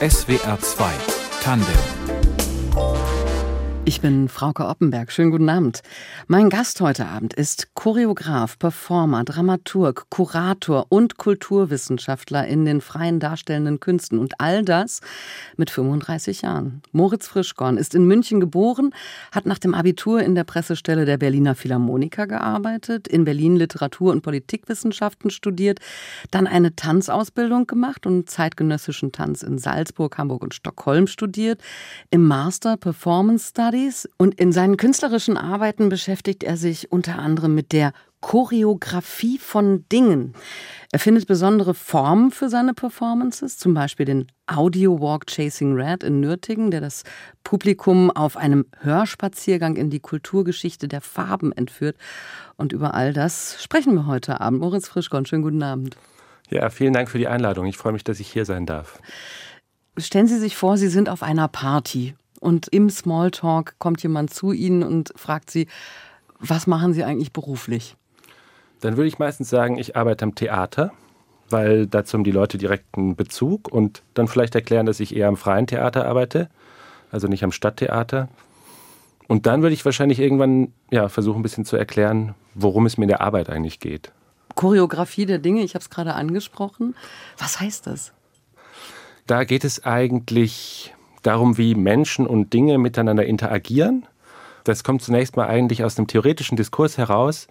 SWR 2 Tandem ich bin Frauke Oppenberg. Schönen guten Abend. Mein Gast heute Abend ist Choreograf, Performer, Dramaturg, Kurator und Kulturwissenschaftler in den freien darstellenden Künsten. Und all das mit 35 Jahren. Moritz Frischkorn ist in München geboren, hat nach dem Abitur in der Pressestelle der Berliner Philharmoniker gearbeitet, in Berlin Literatur- und Politikwissenschaften studiert, dann eine Tanzausbildung gemacht und zeitgenössischen Tanz in Salzburg, Hamburg und Stockholm studiert, im Master Performance Studies Studies und in seinen künstlerischen Arbeiten beschäftigt er sich unter anderem mit der Choreografie von Dingen. Er findet besondere Formen für seine Performances, zum Beispiel den Audio Walk Chasing Red in Nürtingen, der das Publikum auf einem Hörspaziergang in die Kulturgeschichte der Farben entführt. Und über all das sprechen wir heute Abend. Moritz Frischkorn, schönen guten Abend. Ja, vielen Dank für die Einladung. Ich freue mich, dass ich hier sein darf. Stellen Sie sich vor, Sie sind auf einer Party und im Smalltalk kommt jemand zu Ihnen und fragt Sie, was machen Sie eigentlich beruflich? Dann würde ich meistens sagen, ich arbeite am Theater, weil dazu haben die Leute direkten Bezug und dann vielleicht erklären, dass ich eher am freien Theater arbeite, also nicht am Stadttheater. Und dann würde ich wahrscheinlich irgendwann ja, versuchen, ein bisschen zu erklären, worum es mir in der Arbeit eigentlich geht. Choreografie der Dinge, ich habe es gerade angesprochen. Was heißt das? Da geht es eigentlich darum, wie Menschen und Dinge miteinander interagieren. Das kommt zunächst mal eigentlich aus einem theoretischen Diskurs heraus,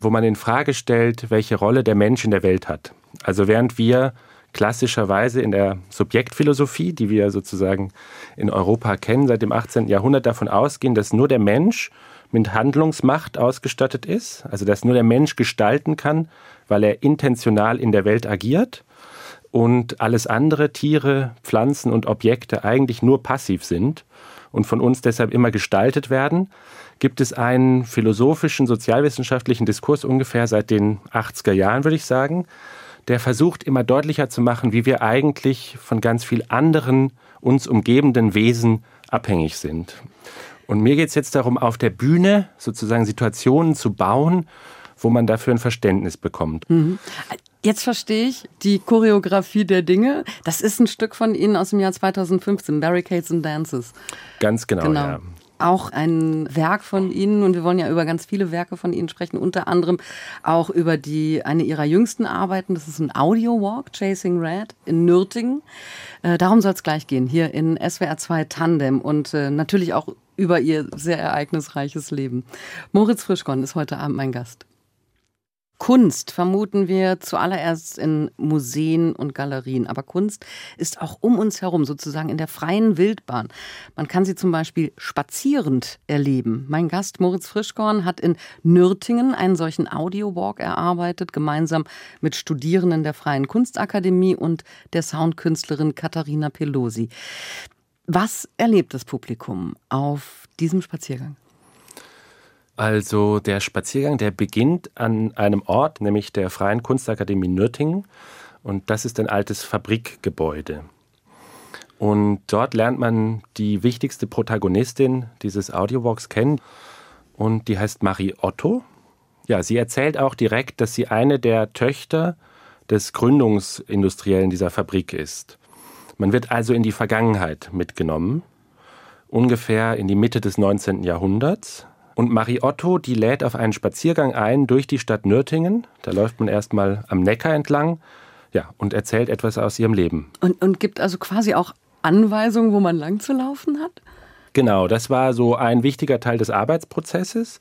wo man in Frage stellt, welche Rolle der Mensch in der Welt hat. Also während wir klassischerweise in der Subjektphilosophie, die wir sozusagen in Europa kennen, seit dem 18. Jahrhundert davon ausgehen, dass nur der Mensch mit Handlungsmacht ausgestattet ist, also dass nur der Mensch gestalten kann, weil er intentional in der Welt agiert und alles andere, Tiere, Pflanzen und Objekte eigentlich nur passiv sind und von uns deshalb immer gestaltet werden, gibt es einen philosophischen, sozialwissenschaftlichen Diskurs ungefähr seit den 80er Jahren, würde ich sagen, der versucht immer deutlicher zu machen, wie wir eigentlich von ganz viel anderen uns umgebenden Wesen abhängig sind. Und mir geht es jetzt darum, auf der Bühne sozusagen Situationen zu bauen, wo man dafür ein Verständnis bekommt. Mhm. Jetzt verstehe ich die Choreografie der Dinge. Das ist ein Stück von Ihnen aus dem Jahr 2015, Barricades and Dances. Ganz genau, genau. ja. Auch ein Werk von Ihnen und wir wollen ja über ganz viele Werke von Ihnen sprechen, unter anderem auch über die eine Ihrer jüngsten Arbeiten. Das ist ein Audio Walk, Chasing Red in Nürtingen. Äh, darum soll es gleich gehen, hier in SWR 2 Tandem und äh, natürlich auch über Ihr sehr ereignisreiches Leben. Moritz Frischkorn ist heute Abend mein Gast. Kunst vermuten wir zuallererst in Museen und Galerien. Aber Kunst ist auch um uns herum, sozusagen in der freien Wildbahn. Man kann sie zum Beispiel spazierend erleben. Mein Gast Moritz Frischkorn hat in Nürtingen einen solchen Audiowalk erarbeitet, gemeinsam mit Studierenden der Freien Kunstakademie und der Soundkünstlerin Katharina Pelosi. Was erlebt das Publikum auf diesem Spaziergang? Also der Spaziergang, der beginnt an einem Ort, nämlich der Freien Kunstakademie Nürtingen. Und das ist ein altes Fabrikgebäude. Und dort lernt man die wichtigste Protagonistin dieses Audiowalks kennen. Und die heißt Marie Otto. Ja, sie erzählt auch direkt, dass sie eine der Töchter des Gründungsindustriellen dieser Fabrik ist. Man wird also in die Vergangenheit mitgenommen, ungefähr in die Mitte des 19. Jahrhunderts. Und Marie Otto, die lädt auf einen Spaziergang ein durch die Stadt Nürtingen. Da läuft man erstmal am Neckar entlang ja, und erzählt etwas aus ihrem Leben. Und, und gibt also quasi auch Anweisungen, wo man lang zu laufen hat? Genau, das war so ein wichtiger Teil des Arbeitsprozesses,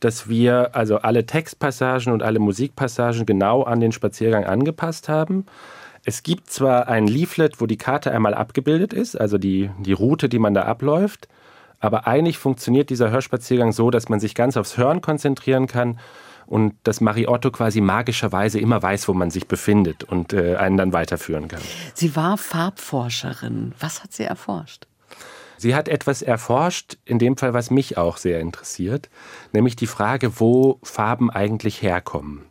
dass wir also alle Textpassagen und alle Musikpassagen genau an den Spaziergang angepasst haben. Es gibt zwar ein Leaflet, wo die Karte einmal abgebildet ist, also die, die Route, die man da abläuft, aber eigentlich funktioniert dieser Hörspaziergang so, dass man sich ganz aufs Hören konzentrieren kann und dass Mariotto quasi magischerweise immer weiß, wo man sich befindet und äh, einen dann weiterführen kann. Sie war Farbforscherin. Was hat sie erforscht? Sie hat etwas erforscht, in dem Fall, was mich auch sehr interessiert, nämlich die Frage, wo Farben eigentlich herkommen.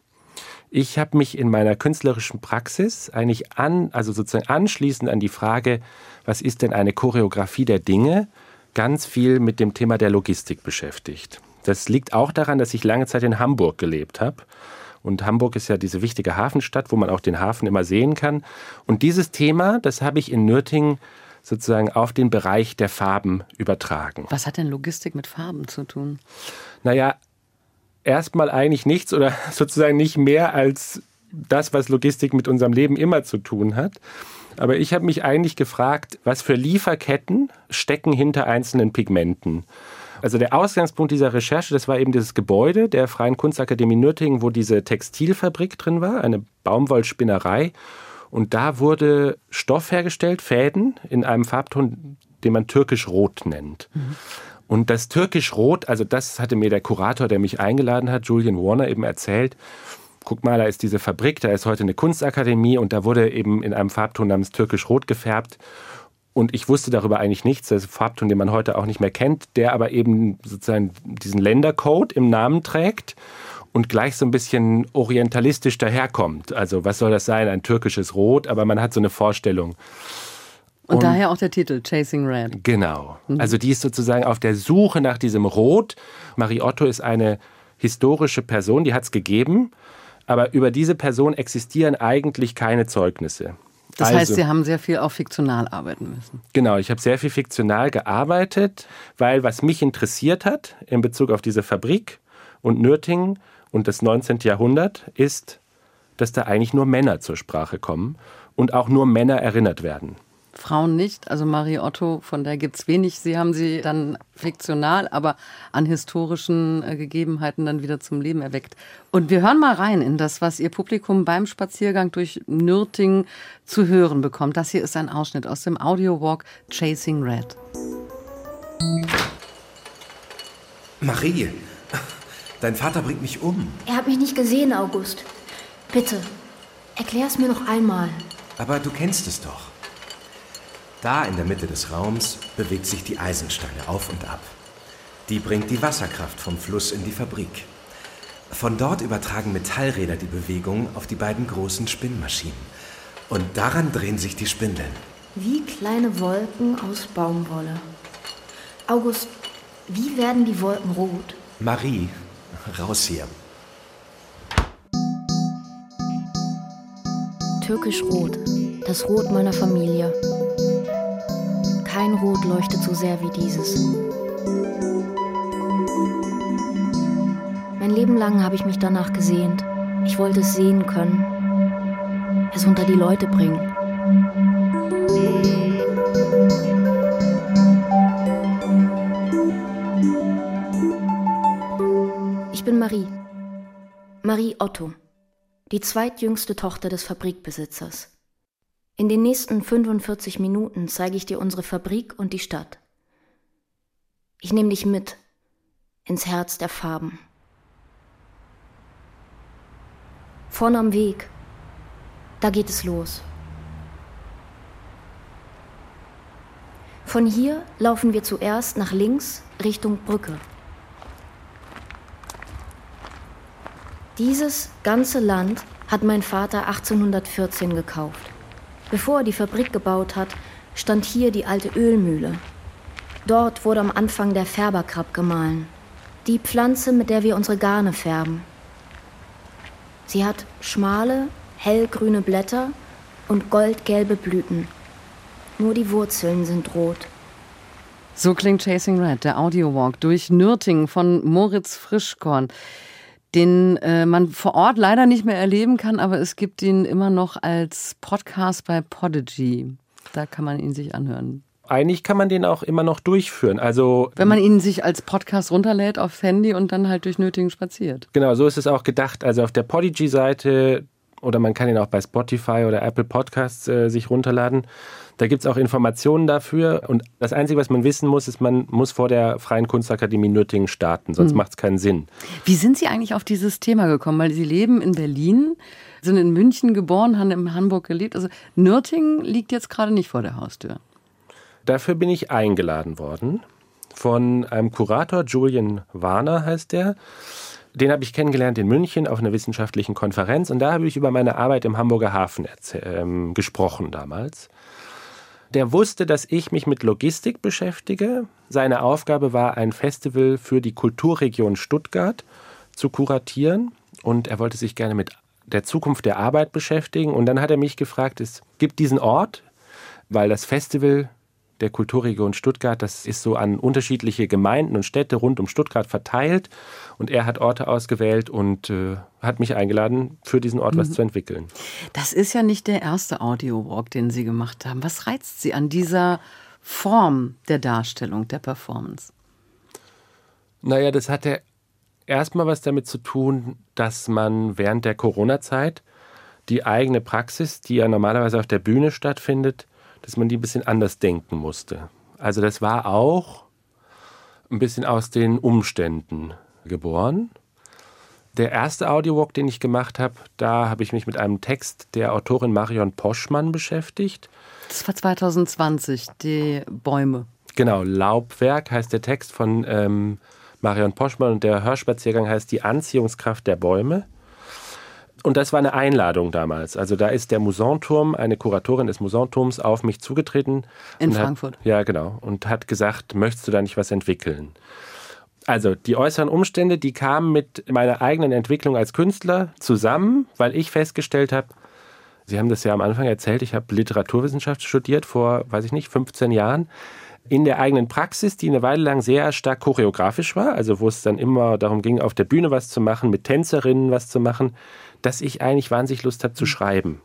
Ich habe mich in meiner künstlerischen Praxis eigentlich an, also sozusagen anschließend an die Frage, was ist denn eine Choreografie der Dinge, ganz viel mit dem Thema der Logistik beschäftigt. Das liegt auch daran, dass ich lange Zeit in Hamburg gelebt habe. Und Hamburg ist ja diese wichtige Hafenstadt, wo man auch den Hafen immer sehen kann. Und dieses Thema, das habe ich in Nürtingen sozusagen auf den Bereich der Farben übertragen. Was hat denn Logistik mit Farben zu tun? Naja, erstmal eigentlich nichts oder sozusagen nicht mehr als das, was Logistik mit unserem Leben immer zu tun hat. Aber ich habe mich eigentlich gefragt, was für Lieferketten stecken hinter einzelnen Pigmenten. Also der Ausgangspunkt dieser Recherche, das war eben dieses Gebäude der Freien Kunstakademie Nürtingen, wo diese Textilfabrik drin war, eine Baumwollspinnerei. Und da wurde Stoff hergestellt, Fäden, in einem Farbton, den man türkisch-rot nennt. Mhm. Und das türkisch-rot, also das hatte mir der Kurator, der mich eingeladen hat, Julian Warner, eben erzählt. Guck mal, da ist diese Fabrik, da ist heute eine Kunstakademie und da wurde eben in einem Farbton namens türkisch-rot gefärbt. Und ich wusste darüber eigentlich nichts. Das ist ein Farbton, den man heute auch nicht mehr kennt, der aber eben sozusagen diesen Ländercode im Namen trägt und gleich so ein bisschen orientalistisch daherkommt. Also was soll das sein? Ein türkisches Rot, aber man hat so eine Vorstellung. Und, und daher auch der Titel Chasing Red. Genau. Mhm. Also die ist sozusagen auf der Suche nach diesem Rot. Marie Otto ist eine historische Person, die hat es gegeben, aber über diese Person existieren eigentlich keine Zeugnisse. Das also, heißt, Sie haben sehr viel auch fiktional arbeiten müssen. Genau, ich habe sehr viel fiktional gearbeitet, weil was mich interessiert hat in Bezug auf diese Fabrik und Nürtingen und das 19. Jahrhundert ist, dass da eigentlich nur Männer zur Sprache kommen und auch nur Männer erinnert werden. Frauen nicht. Also Marie Otto, von der gibt es wenig. Sie haben sie dann fiktional, aber an historischen äh, Gegebenheiten dann wieder zum Leben erweckt. Und wir hören mal rein in das, was Ihr Publikum beim Spaziergang durch Nürtingen zu hören bekommt. Das hier ist ein Ausschnitt aus dem Audio-Walk Chasing Red. Marie, dein Vater bringt mich um. Er hat mich nicht gesehen, August. Bitte, erklär es mir noch einmal. Aber du kennst es doch. Da in der Mitte des Raums bewegt sich die Eisenstange auf und ab. Die bringt die Wasserkraft vom Fluss in die Fabrik. Von dort übertragen Metallräder die Bewegung auf die beiden großen Spinnmaschinen. Und daran drehen sich die Spindeln. Wie kleine Wolken aus Baumwolle. August, wie werden die Wolken rot? Marie, raus hier. Türkisch Rot, das Rot meiner Familie. Kein Rot leuchtet so sehr wie dieses. Mein Leben lang habe ich mich danach gesehnt. Ich wollte es sehen können. Es unter die Leute bringen. Ich bin Marie. Marie Otto, die zweitjüngste Tochter des Fabrikbesitzers. In den nächsten 45 Minuten zeige ich dir unsere Fabrik und die Stadt. Ich nehme dich mit ins Herz der Farben. Vorne am Weg, da geht es los. Von hier laufen wir zuerst nach links Richtung Brücke. Dieses ganze Land hat mein Vater 1814 gekauft. Bevor er die Fabrik gebaut hat, stand hier die alte Ölmühle. Dort wurde am Anfang der Färberkrab gemahlen. Die Pflanze, mit der wir unsere Garne färben. Sie hat schmale, hellgrüne Blätter und goldgelbe Blüten. Nur die Wurzeln sind rot. So klingt Chasing Red, der Audiowalk durch Nürtingen von Moritz Frischkorn den äh, man vor Ort leider nicht mehr erleben kann, aber es gibt ihn immer noch als Podcast bei Podigy. Da kann man ihn sich anhören. Eigentlich kann man den auch immer noch durchführen. Also wenn man ihn sich als Podcast runterlädt aufs Handy und dann halt durch Nötigen spaziert. Genau, so ist es auch gedacht. Also auf der Podigy-Seite oder man kann ihn auch bei Spotify oder Apple Podcasts äh, sich runterladen. Da gibt es auch Informationen dafür. Und das Einzige, was man wissen muss, ist, man muss vor der Freien Kunstakademie Nürtingen starten, sonst mhm. macht es keinen Sinn. Wie sind Sie eigentlich auf dieses Thema gekommen? Weil Sie leben in Berlin, sind in München geboren, haben in Hamburg gelebt. Also Nürtingen liegt jetzt gerade nicht vor der Haustür. Dafür bin ich eingeladen worden von einem Kurator, Julian Warner heißt der. Den habe ich kennengelernt in München auf einer wissenschaftlichen Konferenz und da habe ich über meine Arbeit im Hamburger Hafen ähm, gesprochen damals. Der wusste, dass ich mich mit Logistik beschäftige. Seine Aufgabe war, ein Festival für die Kulturregion Stuttgart zu kuratieren. und er wollte sich gerne mit der Zukunft der Arbeit beschäftigen. Und dann hat er mich gefragt, es gibt diesen Ort, weil das Festival der Kulturregion Stuttgart, das ist so an unterschiedliche Gemeinden und Städte rund um Stuttgart verteilt. Und er hat Orte ausgewählt und äh, hat mich eingeladen, für diesen Ort mhm. was zu entwickeln. Das ist ja nicht der erste Audio-Walk, den Sie gemacht haben. Was reizt Sie an dieser Form der Darstellung, der Performance? Naja, das hatte erstmal was damit zu tun, dass man während der Corona-Zeit die eigene Praxis, die ja normalerweise auf der Bühne stattfindet, dass man die ein bisschen anders denken musste. Also das war auch ein bisschen aus den Umständen geboren. Der erste Audiowalk, den ich gemacht habe, da habe ich mich mit einem Text der Autorin Marion Poschmann beschäftigt. Das war 2020, die Bäume. Genau, Laubwerk heißt der Text von ähm, Marion Poschmann und der Hörspaziergang heißt Die Anziehungskraft der Bäume. Und das war eine Einladung damals. Also da ist der Musanturm, eine Kuratorin des Musanturms, auf mich zugetreten. In Frankfurt. Hat, ja, genau. Und hat gesagt, möchtest du da nicht was entwickeln? Also die äußeren Umstände, die kamen mit meiner eigenen Entwicklung als Künstler zusammen, weil ich festgestellt habe, Sie haben das ja am Anfang erzählt, ich habe Literaturwissenschaft studiert vor, weiß ich nicht, 15 Jahren in der eigenen Praxis, die eine Weile lang sehr stark choreografisch war, also wo es dann immer darum ging, auf der Bühne was zu machen, mit Tänzerinnen was zu machen, dass ich eigentlich wahnsinnig Lust habe zu schreiben.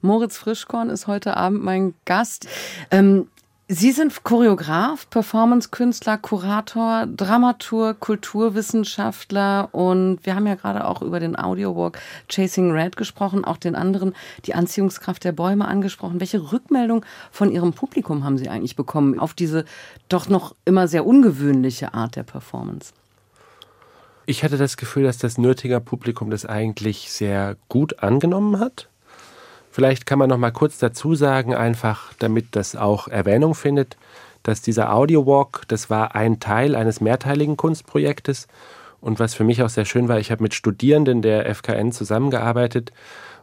Moritz Frischkorn ist heute Abend mein Gast. Ähm, Sie sind Choreograf, Performancekünstler, Kurator, Dramaturg, Kulturwissenschaftler und wir haben ja gerade auch über den Audiowalk Chasing Red gesprochen, auch den anderen, die Anziehungskraft der Bäume angesprochen. Welche Rückmeldung von Ihrem Publikum haben Sie eigentlich bekommen auf diese doch noch immer sehr ungewöhnliche Art der Performance? Ich hatte das Gefühl, dass das Nürtiger Publikum das eigentlich sehr gut angenommen hat. Vielleicht kann man noch mal kurz dazu sagen, einfach damit das auch Erwähnung findet, dass dieser Audio Walk, das war ein Teil eines mehrteiligen Kunstprojektes. Und was für mich auch sehr schön war, ich habe mit Studierenden der FKN zusammengearbeitet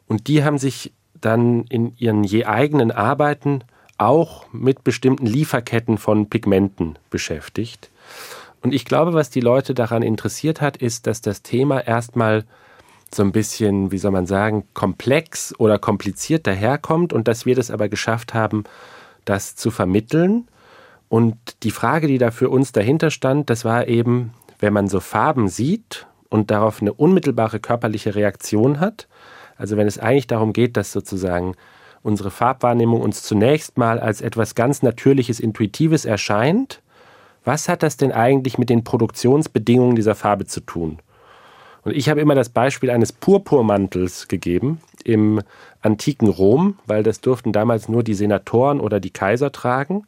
und die haben sich dann in ihren je eigenen Arbeiten auch mit bestimmten Lieferketten von Pigmenten beschäftigt. Und ich glaube, was die Leute daran interessiert hat, ist, dass das Thema erstmal so ein bisschen, wie soll man sagen, komplex oder kompliziert daherkommt und dass wir das aber geschafft haben, das zu vermitteln. Und die Frage, die da für uns dahinter stand, das war eben, wenn man so Farben sieht und darauf eine unmittelbare körperliche Reaktion hat, also wenn es eigentlich darum geht, dass sozusagen unsere Farbwahrnehmung uns zunächst mal als etwas ganz Natürliches, Intuitives erscheint, was hat das denn eigentlich mit den Produktionsbedingungen dieser Farbe zu tun? Und ich habe immer das Beispiel eines Purpurmantels gegeben im antiken Rom, weil das durften damals nur die Senatoren oder die Kaiser tragen.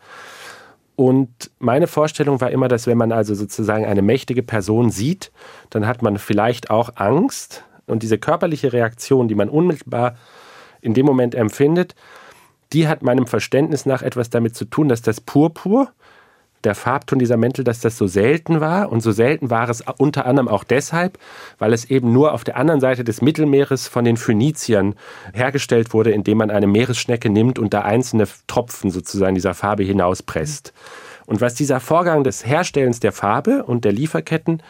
Und meine Vorstellung war immer, dass wenn man also sozusagen eine mächtige Person sieht, dann hat man vielleicht auch Angst. Und diese körperliche Reaktion, die man unmittelbar in dem Moment empfindet, die hat meinem Verständnis nach etwas damit zu tun, dass das Purpur der Farbton dieser Mäntel, dass das so selten war. Und so selten war es unter anderem auch deshalb, weil es eben nur auf der anderen Seite des Mittelmeeres von den Phöniziern hergestellt wurde, indem man eine Meeresschnecke nimmt und da einzelne Tropfen sozusagen dieser Farbe hinauspresst. Und was dieser Vorgang des Herstellens der Farbe und der Lieferketten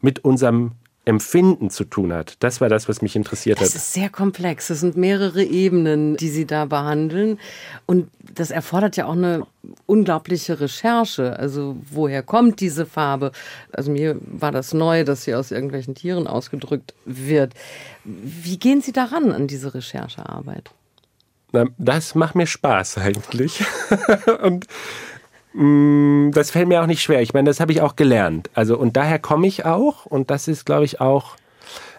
mit unserem Empfinden zu tun hat. Das war das, was mich interessiert das hat. Das ist sehr komplex. Es sind mehrere Ebenen, die Sie da behandeln. Und das erfordert ja auch eine unglaubliche Recherche. Also woher kommt diese Farbe? Also mir war das neu, dass sie aus irgendwelchen Tieren ausgedrückt wird. Wie gehen Sie daran an diese Recherchearbeit? Na, das macht mir Spaß eigentlich. Und das fällt mir auch nicht schwer. Ich meine, das habe ich auch gelernt. Also, und daher komme ich auch. Und das ist, glaube ich, auch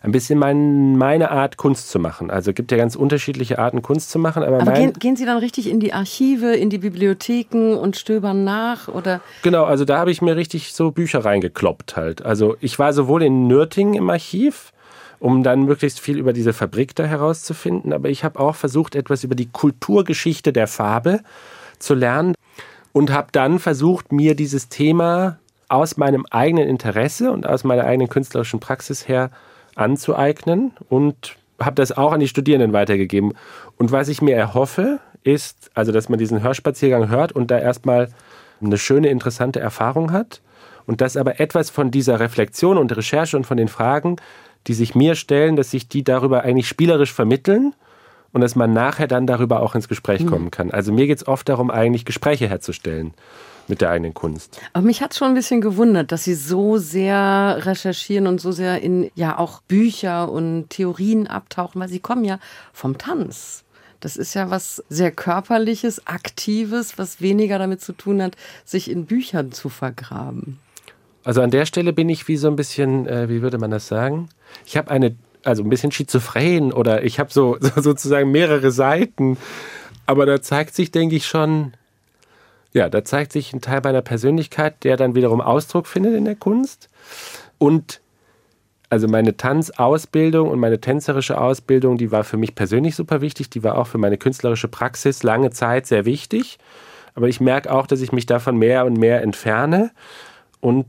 ein bisschen mein, meine Art, Kunst zu machen. Also es gibt ja ganz unterschiedliche Arten, Kunst zu machen. Aber, aber gehen, gehen, Sie dann richtig in die Archive, in die Bibliotheken und stöbern nach? Oder? Genau, also da habe ich mir richtig so Bücher reingekloppt halt. Also ich war sowohl in Nürtingen im Archiv, um dann möglichst viel über diese Fabrik da herauszufinden, aber ich habe auch versucht, etwas über die Kulturgeschichte der Farbe zu lernen und habe dann versucht, mir dieses Thema aus meinem eigenen Interesse und aus meiner eigenen künstlerischen Praxis her anzueignen und habe das auch an die Studierenden weitergegeben. Und was ich mir erhoffe, ist, also dass man diesen Hörspaziergang hört und da erstmal eine schöne, interessante Erfahrung hat und dass aber etwas von dieser Reflexion und Recherche und von den Fragen die sich mir stellen, dass sich die darüber eigentlich spielerisch vermitteln und dass man nachher dann darüber auch ins Gespräch kommen kann. Also mir geht es oft darum, eigentlich Gespräche herzustellen mit der eigenen Kunst. Aber mich hat schon ein bisschen gewundert, dass Sie so sehr recherchieren und so sehr in ja auch Bücher und Theorien abtauchen, weil Sie kommen ja vom Tanz. Das ist ja was sehr körperliches, aktives, was weniger damit zu tun hat, sich in Büchern zu vergraben. Also an der Stelle bin ich wie so ein bisschen, äh, wie würde man das sagen? Ich habe eine, also ein bisschen schizophren oder ich habe so, so sozusagen mehrere Seiten. Aber da zeigt sich, denke ich, schon, ja, da zeigt sich ein Teil meiner Persönlichkeit, der dann wiederum Ausdruck findet in der Kunst. Und also meine Tanzausbildung und meine tänzerische Ausbildung, die war für mich persönlich super wichtig. Die war auch für meine künstlerische Praxis lange Zeit sehr wichtig. Aber ich merke auch, dass ich mich davon mehr und mehr entferne. Und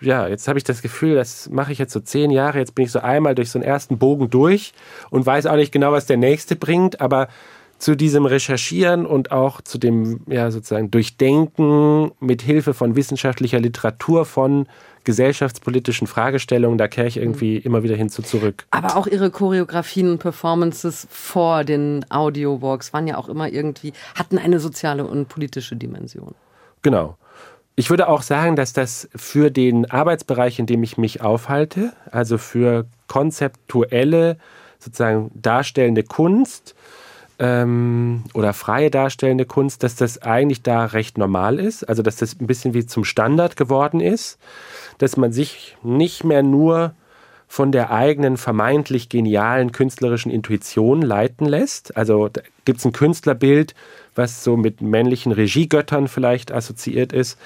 ja, jetzt habe ich das Gefühl, das mache ich jetzt so zehn Jahre. Jetzt bin ich so einmal durch so einen ersten Bogen durch und weiß auch nicht genau, was der nächste bringt. Aber zu diesem Recherchieren und auch zu dem ja sozusagen Durchdenken mit Hilfe von wissenschaftlicher Literatur von gesellschaftspolitischen Fragestellungen, da kehre ich irgendwie immer wieder hinzu zurück. Aber auch ihre Choreografien und Performances vor den Audio-Walks waren ja auch immer irgendwie, hatten eine soziale und politische Dimension. Genau. Ich würde auch sagen, dass das für den Arbeitsbereich, in dem ich mich aufhalte, also für konzeptuelle, sozusagen darstellende Kunst, ähm, oder freie darstellende Kunst, dass das eigentlich da recht normal ist, also dass das ein bisschen wie zum Standard geworden ist, dass man sich nicht mehr nur von der eigenen vermeintlich genialen künstlerischen Intuition leiten lässt. Also gibt es ein Künstlerbild, was so mit männlichen Regiegöttern vielleicht assoziiert ist,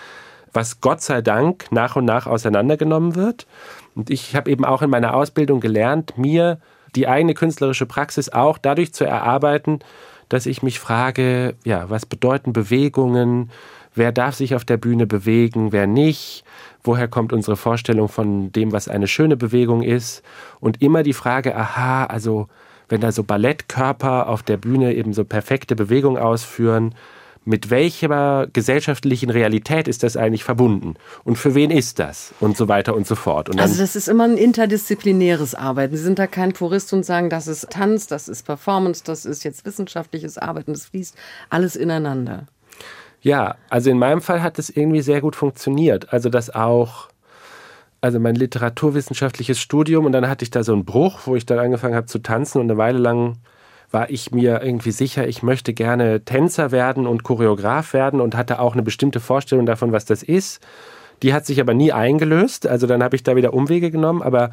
was Gott sei Dank nach und nach auseinandergenommen wird. Und ich habe eben auch in meiner Ausbildung gelernt, mir die eigene künstlerische Praxis auch dadurch zu erarbeiten, dass ich mich frage, ja, was bedeuten Bewegungen? Wer darf sich auf der Bühne bewegen, wer nicht? Woher kommt unsere Vorstellung von dem, was eine schöne Bewegung ist? Und immer die Frage, aha, also wenn da so Ballettkörper auf der Bühne eben so perfekte Bewegungen ausführen, mit welcher gesellschaftlichen Realität ist das eigentlich verbunden und für wen ist das und so weiter und so fort. Und also das ist immer ein interdisziplinäres Arbeiten. Sie sind da kein Purist und sagen, das ist Tanz, das ist Performance, das ist jetzt wissenschaftliches Arbeiten, das fließt alles ineinander. Ja, also in meinem Fall hat es irgendwie sehr gut funktioniert. Also das auch, also mein literaturwissenschaftliches Studium und dann hatte ich da so einen Bruch, wo ich dann angefangen habe zu tanzen und eine Weile lang war ich mir irgendwie sicher, ich möchte gerne Tänzer werden und Choreograf werden und hatte auch eine bestimmte Vorstellung davon, was das ist. Die hat sich aber nie eingelöst. Also dann habe ich da wieder Umwege genommen. Aber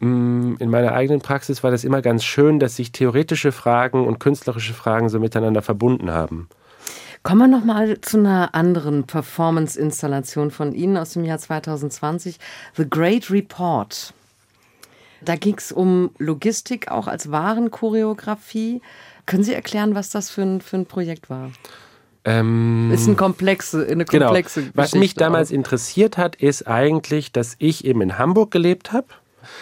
mh, mm, in meiner eigenen Praxis war das immer ganz schön, dass sich theoretische Fragen und künstlerische Fragen so miteinander verbunden haben. Kommen wir nochmal zu einer anderen Performance-Installation von Ihnen aus dem Jahr 2020, The Great Report. Da ging es um Logistik, auch als Warenchoreografie. Können Sie erklären, was das für ein, für ein Projekt war? Ähm, ist ein komplexe, eine genau. komplexe genau. Was mich damals auch. interessiert hat, ist eigentlich, dass ich eben in Hamburg gelebt habe.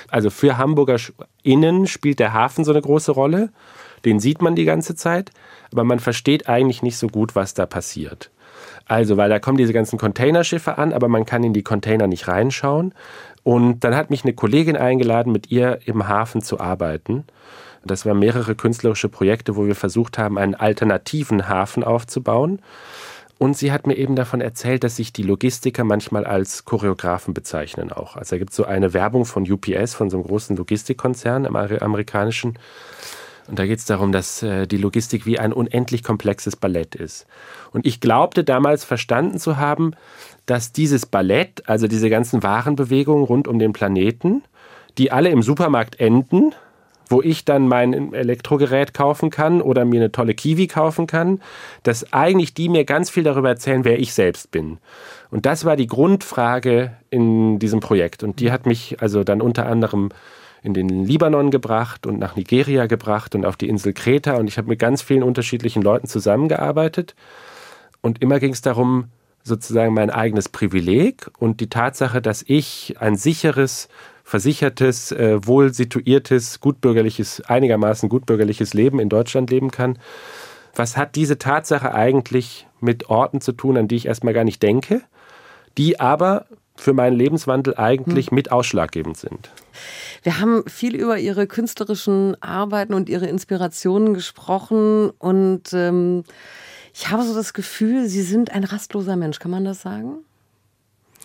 Also für Hamburger Innen spielt der Hafen so eine große Rolle. Den sieht man die ganze Zeit, aber man versteht eigentlich nicht so gut, was da passiert. Also, weil da kommen diese ganzen Containerschiffe an, aber man kann in die Container nicht reinschauen. Und dann hat mich eine Kollegin eingeladen, mit ihr im Hafen zu arbeiten. Das waren mehrere künstlerische Projekte, wo wir versucht haben, einen alternativen Hafen aufzubauen. Und sie hat mir eben davon erzählt, dass sich die Logistiker manchmal als Choreografen bezeichnen auch. Also da gibt es so eine Werbung von UPS, von so einem großen Logistikkonzern im amerikanischen. Und da geht es darum, dass äh, die Logistik wie ein unendlich komplexes Ballett ist. Und ich glaubte damals verstanden zu haben, dass dieses Ballett, also diese ganzen Warenbewegungen rund um den Planeten, die alle im Supermarkt enden, wo ich dann mein Elektrogerät kaufen kann oder mir eine tolle Kiwi kaufen kann, dass eigentlich die mir ganz viel darüber erzählen, wer ich selbst bin. Und das war die Grundfrage in diesem Projekt. Und die hat mich also dann unter anderem in den Libanon gebracht und nach Nigeria gebracht und auf die Insel Kreta. Und ich habe mit ganz vielen unterschiedlichen Leuten zusammengearbeitet. Und immer ging es darum, sozusagen mein eigenes Privileg und die Tatsache, dass ich ein sicheres, versichertes, äh, wohl situiertes, gutbürgerliches, einigermaßen gutbürgerliches Leben in Deutschland leben kann. Was hat diese Tatsache eigentlich mit Orten zu tun, an die ich erstmal gar nicht denke, die aber für meinen Lebenswandel eigentlich hm. mit ausschlaggebend sind. Wir haben viel über Ihre künstlerischen Arbeiten und Ihre Inspirationen gesprochen und ähm, ich habe so das Gefühl, Sie sind ein rastloser Mensch, kann man das sagen?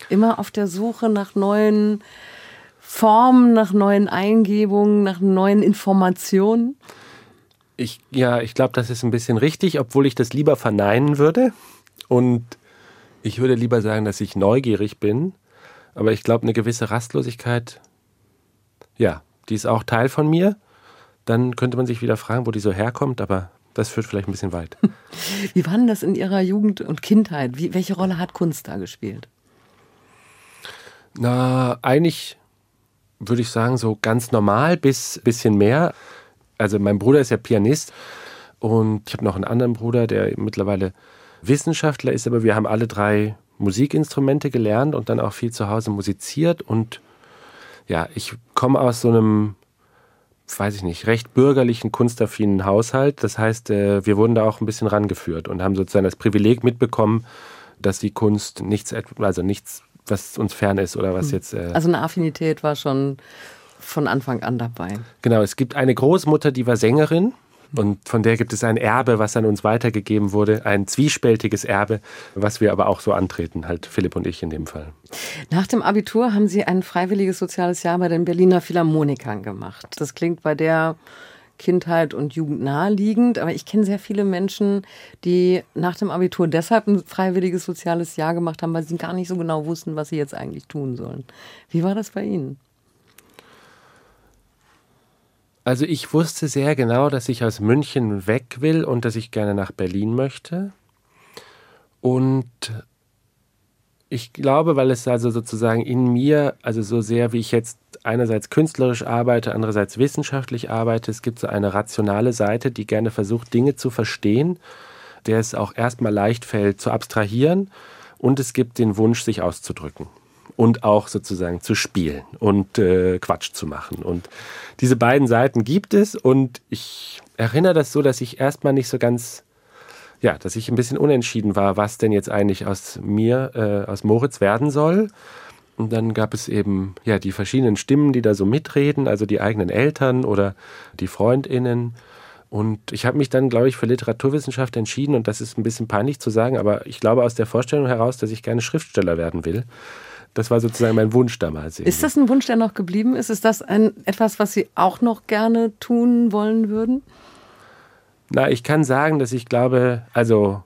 Immer auf der Suche nach neuen Formen, nach neuen Eingebungen, nach neuen Informationen. Ich, ja, ich glaube, das ist ein bisschen richtig, obwohl ich das lieber verneinen würde. Und ich würde lieber sagen, dass ich neugierig bin. Aber ich glaube, eine gewisse Rastlosigkeit, ja, die ist auch Teil von mir. Dann könnte man sich wieder fragen, wo die so herkommt, aber das führt vielleicht ein bisschen weit. Wie war denn das in Ihrer Jugend und Kindheit? Wie, welche Rolle hat Kunst da gespielt? Na, eigentlich würde ich sagen, so ganz normal bis bisschen mehr. Also mein Bruder ist ja Pianist und ich habe noch einen anderen Bruder, der mittlerweile Wissenschaftler ist, aber wir haben alle drei Musikinstrumente gelernt und dann auch viel zu Hause musiziert und ja, ich komme aus so einem, weiß ich nicht, recht bürgerlichen, kunstaffinen Haushalt. Das heißt, äh, wir wurden da auch ein bisschen rangeführt und haben sozusagen das Privileg mitbekommen, dass die Kunst nichts, also nichts, was uns fern ist oder was hm. jetzt. Äh also eine Affinität war schon von Anfang an dabei. Genau, es gibt eine Großmutter, die war Sängerin und von der gibt es ein Erbe, was an uns weitergegeben wurde, ein zwiespältiges Erbe, was wir aber auch so antreten, halt Philipp und ich in dem Fall. Nach dem Abitur haben Sie ein freiwilliges soziales Jahr bei den Berliner Philharmonikern gemacht. Das klingt bei der Kindheit und Jugend naheliegend, aber ich kenne sehr viele Menschen, die nach dem Abitur deshalb ein freiwilliges soziales Jahr gemacht haben, weil sie gar nicht so genau wussten, was sie jetzt eigentlich tun sollen. Wie war das bei Ihnen? Also ich wusste sehr genau, dass ich aus München weg will und dass ich gerne nach Berlin möchte. Und ich glaube, weil es also sozusagen in mir, also so sehr wie ich jetzt einerseits künstlerisch arbeite, andererseits wissenschaftlich arbeite, es gibt so eine rationale Seite, die gerne versucht, Dinge zu verstehen, der es auch erstmal leicht fällt zu abstrahieren und es gibt den Wunsch, sich auszudrücken und auch sozusagen zu spielen und äh, Quatsch zu machen. Und diese beiden Seiten gibt es und ich erinnere das so, dass ich erstmal nicht so ganz, ja, dass ich ein bisschen unentschieden war, was denn jetzt eigentlich aus mir, äh, aus Moritz werden soll. Und dann gab es eben ja die verschiedenen Stimmen, die da so mitreden, also die eigenen Eltern oder die Freundinnen. Und ich habe mich dann, glaube ich, für Literaturwissenschaft entschieden und das ist ein bisschen peinlich zu sagen, aber ich glaube aus der Vorstellung heraus, dass ich gerne Schriftsteller werden will. Das war sozusagen mein Wunsch damals. Irgendwie. Ist das ein Wunsch, der noch geblieben ist? Ist das ein, etwas, was Sie auch noch gerne tun wollen würden? Na, ich kann sagen, dass ich glaube, also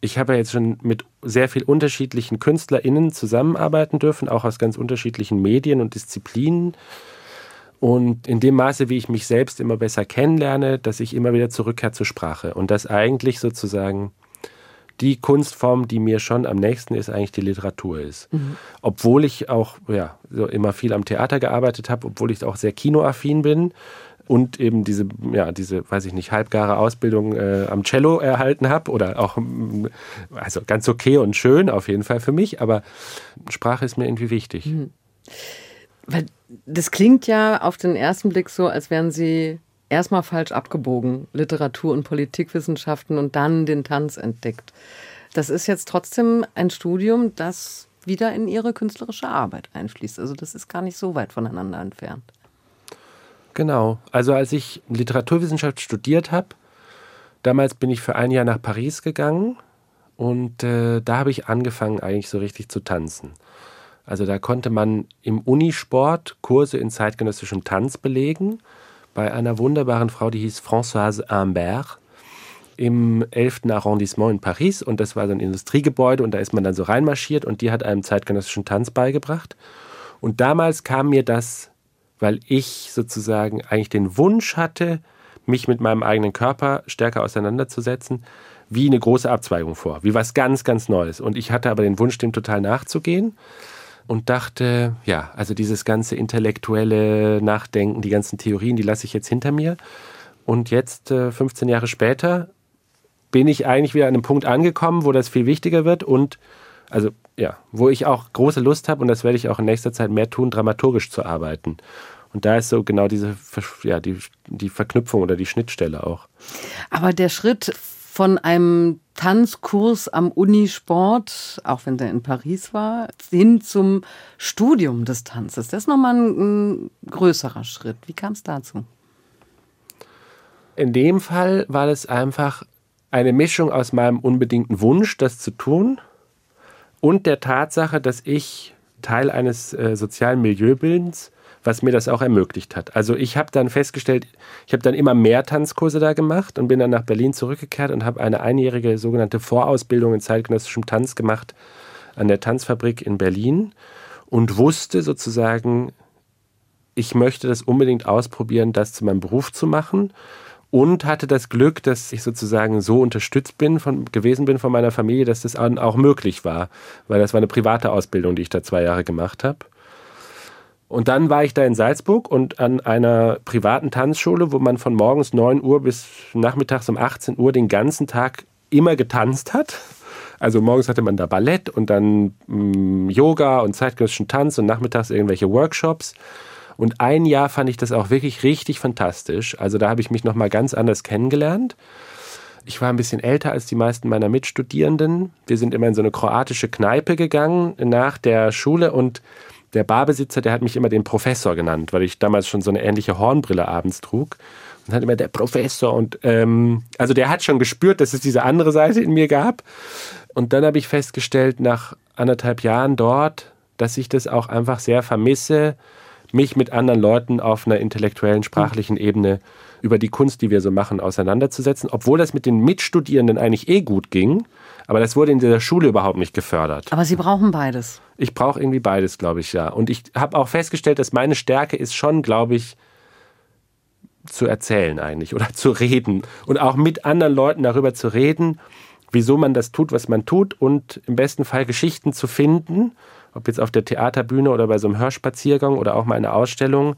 ich habe ja jetzt schon mit sehr vielen unterschiedlichen KünstlerInnen zusammenarbeiten dürfen, auch aus ganz unterschiedlichen Medien und Disziplinen. Und in dem Maße, wie ich mich selbst immer besser kennenlerne, dass ich immer wieder zurückkehre zur Sprache und das eigentlich sozusagen die Kunstform, die mir schon am nächsten ist, eigentlich die Literatur ist. Mhm. Obwohl ich auch ja, so immer viel am Theater gearbeitet habe, obwohl ich auch sehr kinoaffin bin und eben diese, ja, diese, weiß ich nicht, halbgare Ausbildung äh, am Cello erhalten habe oder auch, also ganz okay und schön auf jeden Fall für mich, aber Sprache ist mir irgendwie wichtig. Mhm. Weil das klingt ja auf den ersten Blick so, als wären Sie erstmal falsch abgebogen, Literatur und Politikwissenschaften und dann den Tanz entdeckt. Das ist jetzt trotzdem ein Studium, das wieder in ihre künstlerische Arbeit einfließt. Also das ist gar nicht so weit voneinander entfernt. Genau. Also als ich Literaturwissenschaft studiert habe, damals bin ich für ein Jahr nach Paris gegangen und äh, da habe ich angefangen eigentlich so richtig zu tanzen. Also da konnte man im Unisport Kurse in zeitgenössischem Tanz belegen bei einer wunderbaren Frau, die hieß Françoise Imbert im 11. Arrondissement in Paris und das war so ein Industriegebäude und da ist man dann so reinmarschiert und die hat einem zeitgenössischen Tanz beigebracht. Und damals kam mir das, weil ich sozusagen eigentlich den Wunsch hatte, mich mit meinem eigenen Körper stärker auseinanderzusetzen, wie eine große Abzweigung vor, wie was ganz, ganz Neues. Und ich hatte aber den Wunsch, dem total nachzugehen und dachte, ja, also dieses ganze intellektuelle Nachdenken, die ganzen Theorien, die lasse ich jetzt hinter mir. Und jetzt, 15 äh, Jahre später, bin ich eigentlich wieder an einem Punkt angekommen, wo das viel wichtiger wird und also ja, wo ich auch große Lust habe und das werde ich auch in nächster Zeit mehr tun, dramaturgisch zu arbeiten. Und da ist so genau diese, ja, die, die Verknüpfung oder die Schnittstelle auch. Aber der Schritt von einem Tanzkurs am Unisport, auch wenn der in Paris war, hin zum Studium des Tanzes. Das ist nochmal ein, ein größerer Schritt. Wie kam es dazu? In dem Fall war es einfach eine Mischung aus meinem unbedingten Wunsch, das zu tun, und der Tatsache, dass ich Teil eines äh, sozialen Milieubildens was mir das auch ermöglicht hat. Also ich habe dann festgestellt, ich habe dann immer mehr Tanzkurse da gemacht und bin dann nach Berlin zurückgekehrt und habe eine einjährige sogenannte Vorausbildung in zeitgenössischem Tanz gemacht an der Tanzfabrik in Berlin und wusste sozusagen, ich möchte das unbedingt ausprobieren, das zu meinem Beruf zu machen und hatte das Glück, dass ich sozusagen so unterstützt bin von, gewesen bin von meiner Familie, dass das auch möglich war, weil das war eine private Ausbildung, die ich da zwei Jahre gemacht habe. Und dann war ich da in Salzburg und an einer privaten Tanzschule, wo man von morgens 9 Uhr bis nachmittags um 18 Uhr den ganzen Tag immer getanzt hat. Also morgens hatte man da Ballett und dann mh, mm, Yoga und zeitgenössischen Tanz und nachmittags irgendwelche Workshops. Und ein Jahr fand ich das auch wirklich richtig fantastisch. Also da habe ich mich nochmal ganz anders kennengelernt. Ich war ein bisschen älter als die meisten meiner Mitstudierenden. Wir sind immer in so eine kroatische Kneipe gegangen nach der Schule und der Barbesitzer, der hat mich immer den Professor genannt, weil ich damals schon so eine ähnliche Hornbrille abends trug. Und hat immer der Professor und ähm, also der hat schon gespürt, dass es diese andere Seite in mir gab. Und dann habe ich festgestellt, nach anderthalb Jahren dort, dass ich das auch einfach sehr vermisse, mich mit anderen Leuten auf einer intellektuellen, sprachlichen Ebene über die Kunst, die wir so machen, auseinanderzusetzen, obwohl das mit den Mitstudierenden eigentlich eh gut ging. Aber das wurde in der Schule überhaupt nicht gefördert. Aber Sie brauchen beides. Ich brauche irgendwie beides, glaube ich, ja. Und ich habe auch festgestellt, dass meine Stärke ist schon, glaube ich, zu erzählen eigentlich oder zu reden und auch mit anderen Leuten darüber zu reden, wieso man das tut, was man tut und im besten Fall Geschichten zu finden, ob jetzt auf der Theaterbühne oder bei so einem Hörspaziergang oder auch mal eine Ausstellung,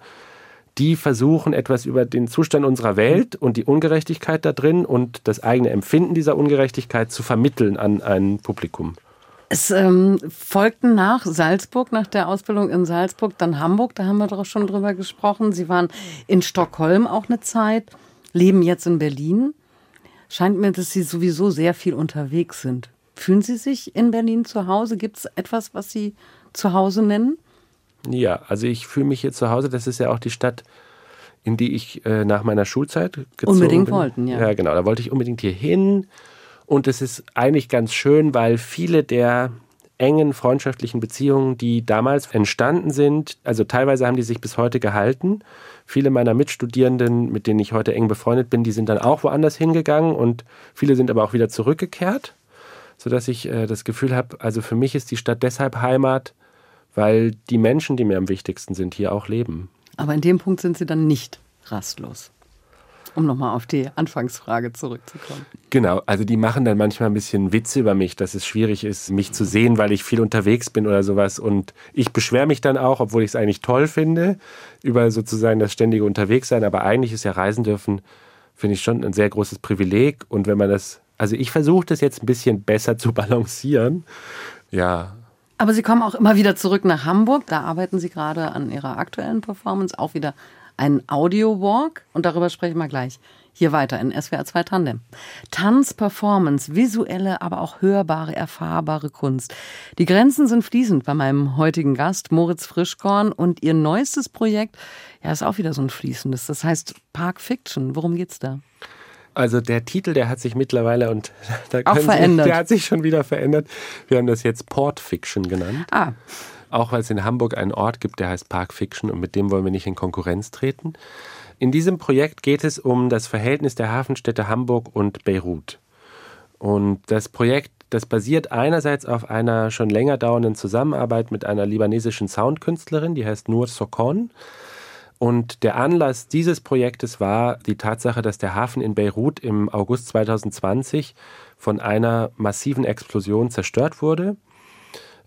die versuchen etwas über den Zustand unserer Welt und die Ungerechtigkeit da drin und das eigene Empfinden dieser Ungerechtigkeit zu vermitteln an ein Publikum. Es ähm, folgten nach Salzburg, nach der Ausbildung in Salzburg, dann Hamburg, da haben wir doch schon drüber gesprochen. Sie waren in Stockholm auch eine Zeit, leben jetzt in Berlin. Scheint mir, dass Sie sowieso sehr viel unterwegs sind. Fühlen Sie sich in Berlin zu Hause? Gibt es etwas, was Sie zu Hause nennen? Ja, also ich fühle mich hier zu Hause. Das ist ja auch die Stadt, in die ich äh, nach meiner Schulzeit gezogen unbedingt bin. wollten, ja. Ja, genau. Da wollte ich unbedingt hier hin. Und es ist eigentlich ganz schön, weil viele der engen freundschaftlichen Beziehungen, die damals entstanden sind, also teilweise haben die sich bis heute gehalten. Viele meiner Mitstudierenden, mit denen ich heute eng befreundet bin, die sind dann auch woanders hingegangen und viele sind aber auch wieder zurückgekehrt, sodass ich äh, das Gefühl habe, also für mich ist die Stadt deshalb Heimat, weil die Menschen, die mir am wichtigsten sind, hier auch leben. Aber in dem Punkt sind Sie dann nicht rastlos. Um nochmal auf die Anfangsfrage zurückzukommen. Genau, also die machen dann manchmal ein bisschen Witze über mich, dass es schwierig ist, mich zu sehen, weil ich viel unterwegs bin oder sowas. Und ich beschwere mich dann auch, obwohl ich es eigentlich toll finde, über sozusagen das ständige Unterwegssein. Aber eigentlich ist ja Reisen dürfen, finde ich schon ein sehr großes Privileg. Und wenn man das, also ich versuche das jetzt ein bisschen besser zu balancieren. Ja, aber Sie kommen auch immer wieder zurück nach Hamburg. Da arbeiten Sie gerade an Ihrer aktuellen Performance. Auch wieder ein Audio-Walk. Und darüber sprechen wir gleich. Hier weiter in SWR 2 Tandem. Tanz, Performance, visuelle, aber auch hörbare, erfahrbare Kunst. Die Grenzen sind fließend bei meinem heutigen Gast, Moritz Frischkorn. Und Ihr neuestes Projekt, ja, ist auch wieder so ein fließendes. Das heißt Park Fiction. Worum geht's da? Also der Titel, der hat sich mittlerweile und auch verändert. Sie, der hat sich schon wieder verändert. Wir haben das jetzt Port Fiction genannt. Ah. Auch weil es in Hamburg einen Ort gibt, der heißt Park Fiction und mit dem wollen wir nicht in Konkurrenz treten. In diesem Projekt geht es um das Verhältnis der Hafenstädte Hamburg und Beirut. Und das Projekt, das basiert einerseits auf einer schon länger dauernden Zusammenarbeit mit einer libanesischen Soundkünstlerin, die heißt Nur Sokon. Und der Anlass dieses Projektes war die Tatsache, dass der Hafen in Beirut im August 2020 von einer massiven Explosion zerstört wurde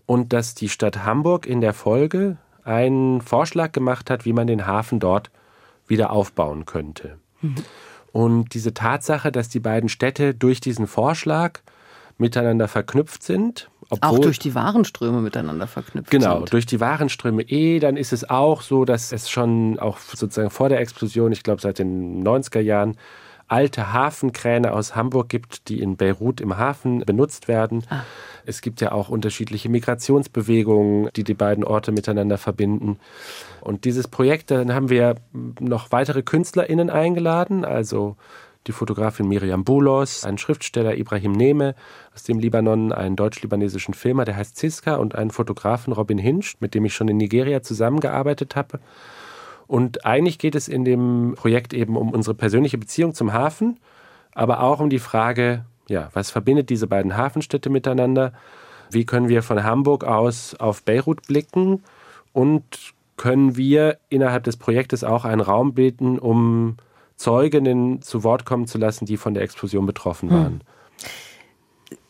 und dass die Stadt Hamburg in der Folge einen Vorschlag gemacht hat, wie man den Hafen dort wieder aufbauen könnte. Mhm. Und diese Tatsache, dass die beiden Städte durch diesen Vorschlag miteinander verknüpft sind obwohl, auch durch die Warenströme miteinander verknüpft genau, sind. durch die Warenströme eh, dann ist es auch so, dass es schon auch sozusagen vor der Explosion, ich glaube seit den 90er Jahren, alte Hafenkräne aus Hamburg gibt, die in Beirut im Hafen benutzt werden. Ah. Es gibt ja auch unterschiedliche Migrationsbewegungen, die die beiden Orte miteinander verbinden. Und dieses Projekt, dann haben wir noch weitere KünstlerInnen eingeladen, also die Fotografin Miriam Boulos, ein Schriftsteller Ibrahim Neme aus dem Libanon, einen deutsch-libanesischen Filmer, der heißt Ziska und einen Fotografen Robin Hinsch, mit dem ich schon in Nigeria zusammengearbeitet habe. Und eigentlich geht es in dem Projekt eben um unsere persönliche Beziehung zum Hafen, aber auch um die Frage, ja, was verbindet diese beiden Hafenstädte miteinander? Wie können wir von Hamburg aus auf Beirut blicken? Und können wir innerhalb des Projektes auch einen Raum bieten, um Zeuginnen zu Wort kommen zu lassen, die von der Explosion betroffen waren.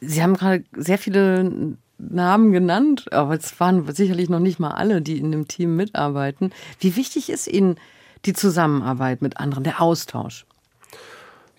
Sie haben gerade sehr viele Namen genannt, aber es waren sicherlich noch nicht mal alle, die in dem Team mitarbeiten. Wie wichtig ist Ihnen die Zusammenarbeit mit anderen, der Austausch?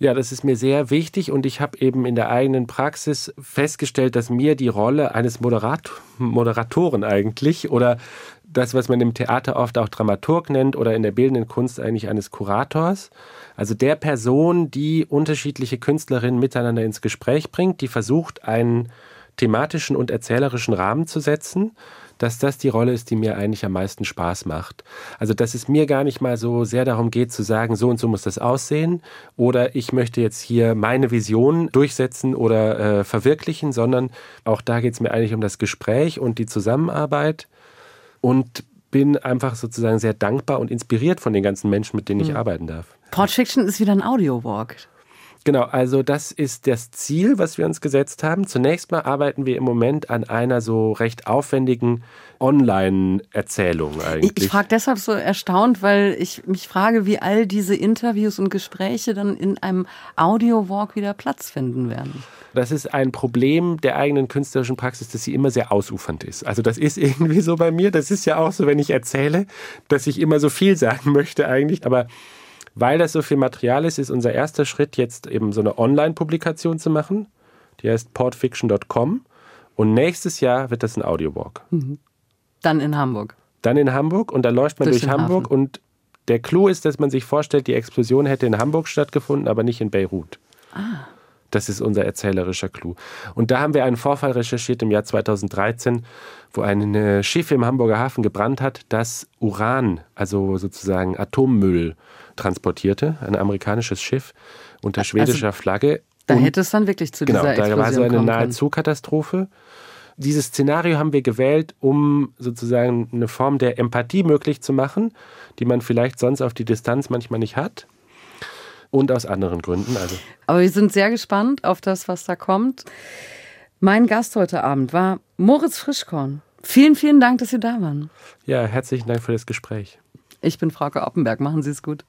Ja, das ist mir sehr wichtig und ich habe eben in der eigenen Praxis festgestellt, dass mir die Rolle eines Moderat Moderatoren eigentlich oder das, was man im Theater oft auch Dramaturg nennt oder in der bildenden Kunst eigentlich eines Kurators, also der Person, die unterschiedliche Künstlerinnen miteinander ins Gespräch bringt, die versucht, einen thematischen und erzählerischen Rahmen zu setzen, dass das die Rolle ist, die mir eigentlich am meisten Spaß macht. Also, dass es mir gar nicht mal so sehr darum geht zu sagen, so und so muss das aussehen oder ich möchte jetzt hier meine Vision durchsetzen oder äh, verwirklichen, sondern auch da geht es mir eigentlich um das Gespräch und die Zusammenarbeit und bin einfach sozusagen sehr dankbar und inspiriert von den ganzen Menschen, mit denen ich mhm. arbeiten darf. Port Fiction ist wieder ein Audio-Walk. Genau, also das ist das Ziel, was wir uns gesetzt haben. Zunächst mal arbeiten wir im Moment an einer so recht aufwendigen Online-Erzählung eigentlich. Ich, ich frage deshalb so erstaunt, weil ich mich frage, wie all diese Interviews und Gespräche dann in einem Audio-Walk wieder Platz finden werden. Das ist ein Problem der eigenen künstlerischen Praxis, dass sie immer sehr ausufernd ist. Also das ist irgendwie so bei mir. Das ist ja auch so, wenn ich erzähle, dass ich immer so viel sagen möchte eigentlich. Aber weil das so viel Material ist, ist unser erster Schritt jetzt eben so eine Online-Publikation zu machen. Die heißt portfiction.com. Und nächstes Jahr wird das ein Audiowalk. Mhm. Dann in Hamburg. Dann in Hamburg und dann läuft man durch, durch Hamburg Hafen. und der Clou ist, dass man sich vorstellt, die Explosion hätte in Hamburg stattgefunden, aber nicht in Beirut. Ah. Das ist unser erzählerischer Clou. Und da haben wir einen Vorfall recherchiert im Jahr 2013, wo ein Schiff im Hamburger Hafen gebrannt hat, das Uran, also sozusagen Atommüll, transportierte. Ein amerikanisches Schiff unter also schwedischer also, Flagge. Da Und, hätte es dann wirklich zu genau, dieser Explosion Genau, da war so eine Nahezukatastrophe. Dieses Szenario haben wir gewählt, um sozusagen eine Form der Empathie möglich zu machen, die man vielleicht sonst auf die Distanz manchmal nicht hat und aus anderen Gründen. Also. Aber wir sind sehr gespannt auf das, was da kommt. Mein Gast heute Abend war Moritz Frischkorn. Vielen, vielen Dank, dass Sie da waren. Ja, herzlichen Dank für das Gespräch. Ich bin Frauke Oppenberg. Machen Sie es gut.